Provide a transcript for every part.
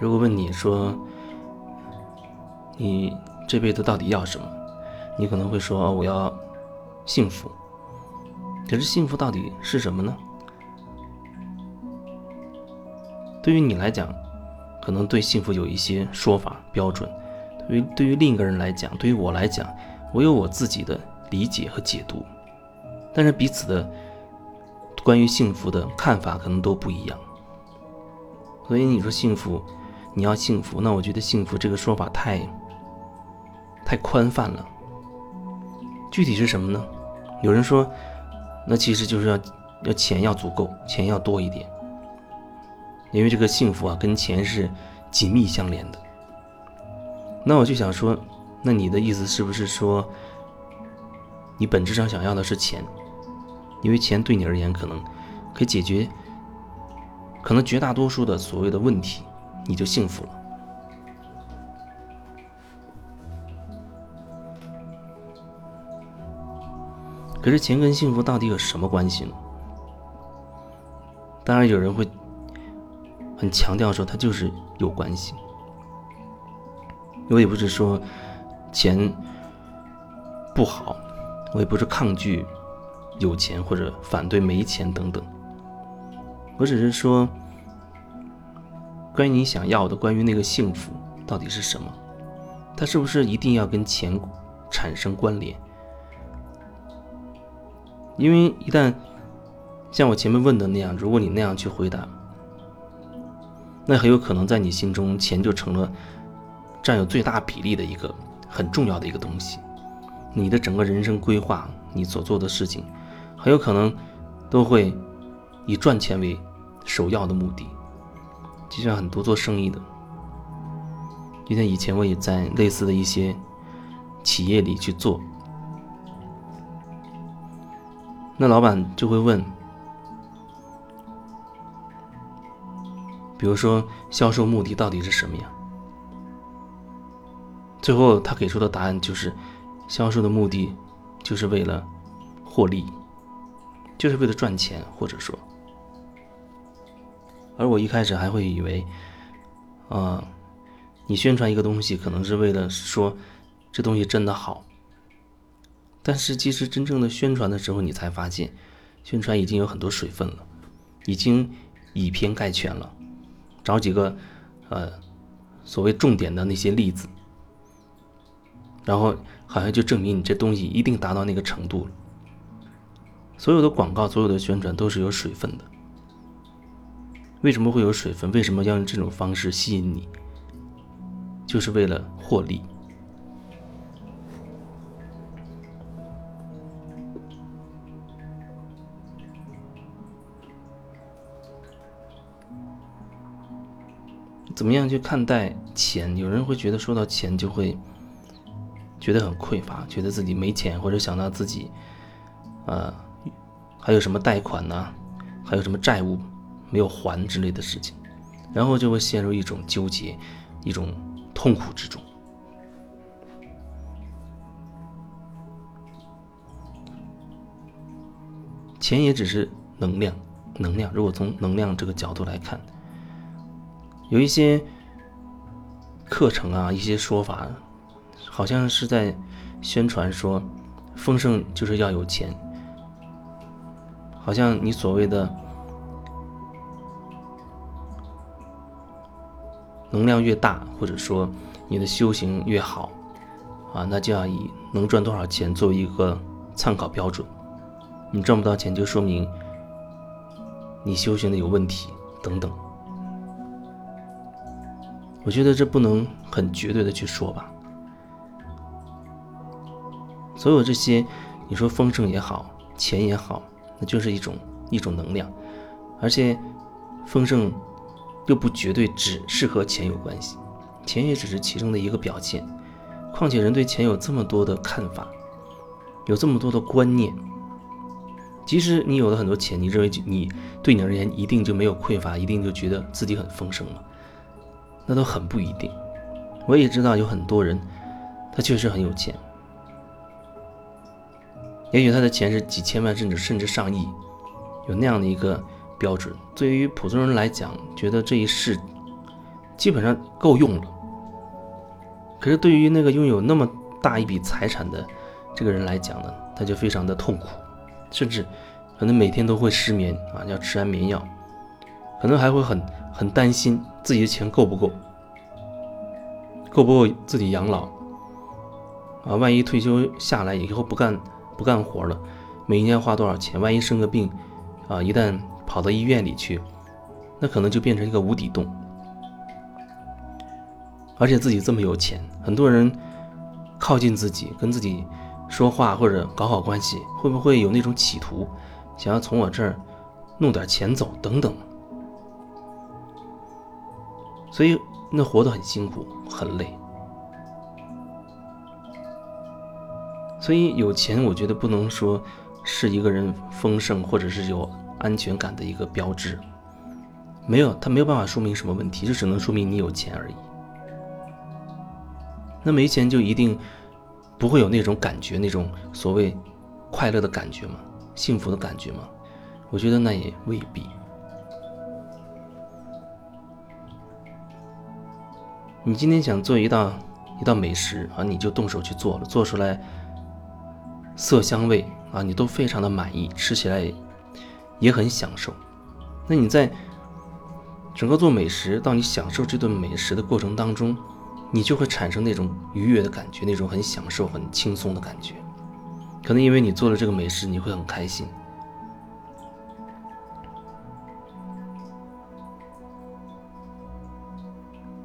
如果问你说，你这辈子到底要什么？你可能会说，我要幸福。可是幸福到底是什么呢？对于你来讲，可能对幸福有一些说法标准；对于对于另一个人来讲，对于我来讲，我有我自己的理解和解读。但是彼此的关于幸福的看法可能都不一样。所以你说幸福，你要幸福，那我觉得幸福这个说法太太宽泛了。具体是什么呢？有人说，那其实就是要要钱要足够，钱要多一点，因为这个幸福啊跟钱是紧密相连的。那我就想说，那你的意思是不是说，你本质上想要的是钱？因为钱对你而言可能可以解决。可能绝大多数的所谓的问题，你就幸福了。可是钱跟幸福到底有什么关系呢？当然有人会很强调说它就是有关系。我也不是说钱不好，我也不是抗拒有钱或者反对没钱等等。我只是说，关于你想要的，关于那个幸福到底是什么，它是不是一定要跟钱产生关联？因为一旦像我前面问的那样，如果你那样去回答，那很有可能在你心中，钱就成了占有最大比例的一个很重要的一个东西。你的整个人生规划，你所做的事情，很有可能都会以赚钱为。首要的目的，就像很多做生意的，就像以前我也在类似的一些企业里去做，那老板就会问，比如说销售目的到底是什么呀？最后他给出的答案就是，销售的目的就是为了获利，就是为了赚钱，或者说。而我一开始还会以为，啊，你宣传一个东西可能是为了说这东西真的好，但是其实真正的宣传的时候，你才发现，宣传已经有很多水分了，已经以偏概全了，找几个呃所谓重点的那些例子，然后好像就证明你这东西一定达到那个程度了。所有的广告，所有的宣传都是有水分的。为什么会有水分？为什么要用这种方式吸引你？就是为了获利。怎么样去看待钱？有人会觉得说到钱就会觉得很匮乏，觉得自己没钱，或者想到自己，呃，还有什么贷款呢？还有什么债务？没有还之类的事情，然后就会陷入一种纠结、一种痛苦之中。钱也只是能量，能量。如果从能量这个角度来看，有一些课程啊，一些说法，好像是在宣传说，丰盛就是要有钱，好像你所谓的。能量越大，或者说你的修行越好，啊，那就要以能赚多少钱作为一个参考标准。你赚不到钱，就说明你修行的有问题等等。我觉得这不能很绝对的去说吧。所有这些，你说丰盛也好，钱也好，那就是一种一种能量，而且丰盛。又不绝对只是和钱有关系，钱也只是其中的一个表现。况且人对钱有这么多的看法，有这么多的观念。即使你有了很多钱，你认为你对你而言一定就没有匮乏，一定就觉得自己很丰盛了，那都很不一定。我也知道有很多人，他确实很有钱，也许他的钱是几千万，甚至甚至上亿，有那样的一个。标准对于普通人来讲，觉得这一世基本上够用了。可是对于那个拥有那么大一笔财产的这个人来讲呢，他就非常的痛苦，甚至可能每天都会失眠啊，要吃安眠药，可能还会很很担心自己的钱够不够，够不够自己养老啊？万一退休下来以后不干不干活了，每一年花多少钱？万一生个病啊，一旦跑到医院里去，那可能就变成一个无底洞。而且自己这么有钱，很多人靠近自己，跟自己说话或者搞好关系，会不会有那种企图，想要从我这儿弄点钱走等等？所以那活得很辛苦，很累。所以有钱，我觉得不能说是一个人丰盛或者是有安全感的一个标志，没有，它没有办法说明什么问题，就只能说明你有钱而已。那没钱就一定不会有那种感觉，那种所谓快乐的感觉吗？幸福的感觉吗？我觉得那也未必。你今天想做一道一道美食啊，你就动手去做了，做出来色香味啊，你都非常的满意，吃起来也很享受。那你在整个做美食到你享受这顿美食的过程当中，你就会产生那种愉悦的感觉，那种很享受、很轻松的感觉。可能因为你做了这个美食，你会很开心。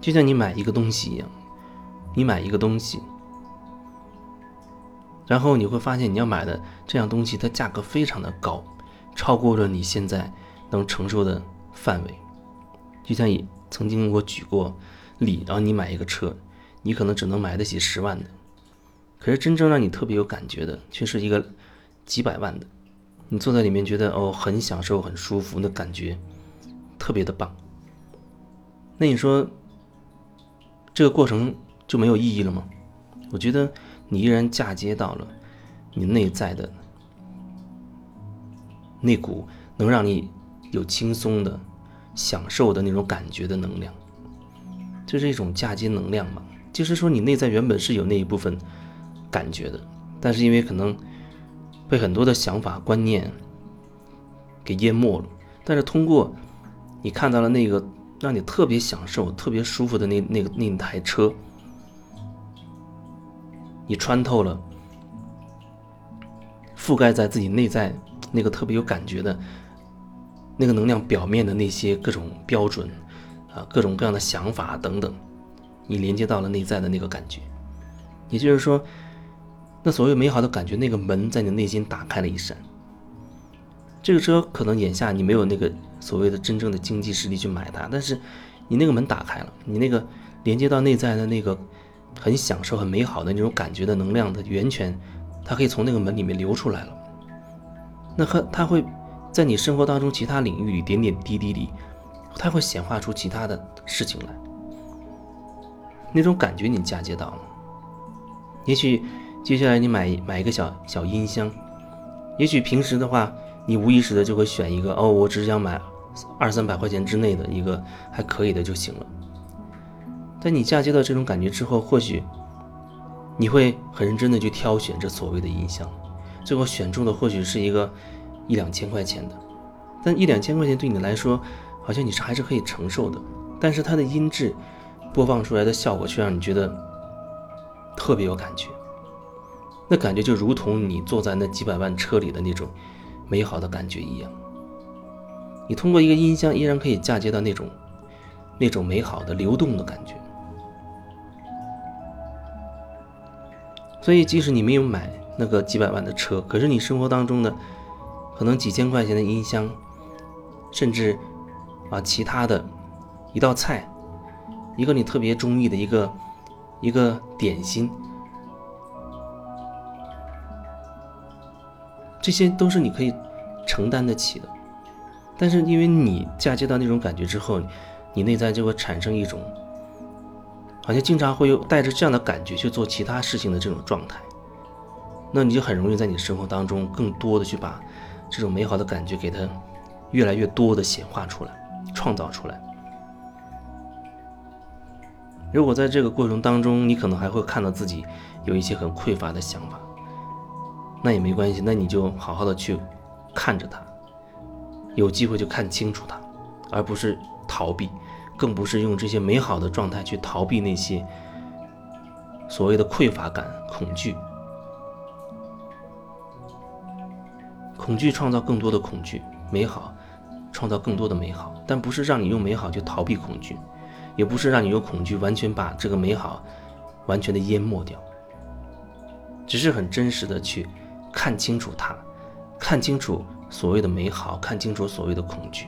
就像你买一个东西一样，你买一个东西，然后你会发现你要买的这样东西，它价格非常的高，超过了你现在能承受的范围。就像你曾经我举过。例，然后你买一个车，你可能只能买得起十万的，可是真正让你特别有感觉的，却是一个几百万的。你坐在里面觉得哦，很享受，很舒服，那感觉特别的棒。那你说这个过程就没有意义了吗？我觉得你依然嫁接到了你内在的那股能让你有轻松的享受的那种感觉的能量。这是一种嫁接能量嘛？就是说，你内在原本是有那一部分感觉的，但是因为可能被很多的想法观念给淹没了。但是通过你看到了那个让你特别享受、特别舒服的那那个那台车，你穿透了覆盖在自己内在那个特别有感觉的那个能量表面的那些各种标准。啊，各种各样的想法等等，你连接到了内在的那个感觉，也就是说，那所谓美好的感觉，那个门在你内心打开了一扇。这个车可能眼下你没有那个所谓的真正的经济实力去买它，但是你那个门打开了，你那个连接到内在的那个很享受、很美好的那种感觉的能量的源泉，它可以从那个门里面流出来了。那和它会在你生活当中其他领域里点点滴滴里。它会显化出其他的事情来，那种感觉你嫁接到了。也许接下来你买买一个小小音箱，也许平时的话，你无意识的就会选一个哦，我只想买二三百块钱之内的一个还可以的就行了。在你嫁接到这种感觉之后，或许你会很认真的去挑选这所谓的音箱，最后选中的或许是一个一两千块钱的，但一两千块钱对你来说。好像你是还是可以承受的，但是它的音质播放出来的效果却让你觉得特别有感觉。那感觉就如同你坐在那几百万车里的那种美好的感觉一样。你通过一个音箱依然可以嫁接到那种那种美好的流动的感觉。所以，即使你没有买那个几百万的车，可是你生活当中的可能几千块钱的音箱，甚至。啊，其他的一道菜，一个你特别中意的一个一个点心，这些都是你可以承担得起的。但是因为你嫁接到那种感觉之后，你内在就会产生一种好像经常会有带着这样的感觉去做其他事情的这种状态，那你就很容易在你的生活当中更多的去把这种美好的感觉给它越来越多的显化出来。创造出来，如果在这个过程当中，你可能还会看到自己有一些很匮乏的想法，那也没关系，那你就好好的去看着它，有机会就看清楚它，而不是逃避，更不是用这些美好的状态去逃避那些所谓的匮乏感、恐惧。恐惧创造更多的恐惧，美好创造更多的美好，但不是让你用美好去逃避恐惧，也不是让你用恐惧完全把这个美好完全的淹没掉，只是很真实的去看清楚它，看清楚所谓的美好，看清楚所谓的恐惧。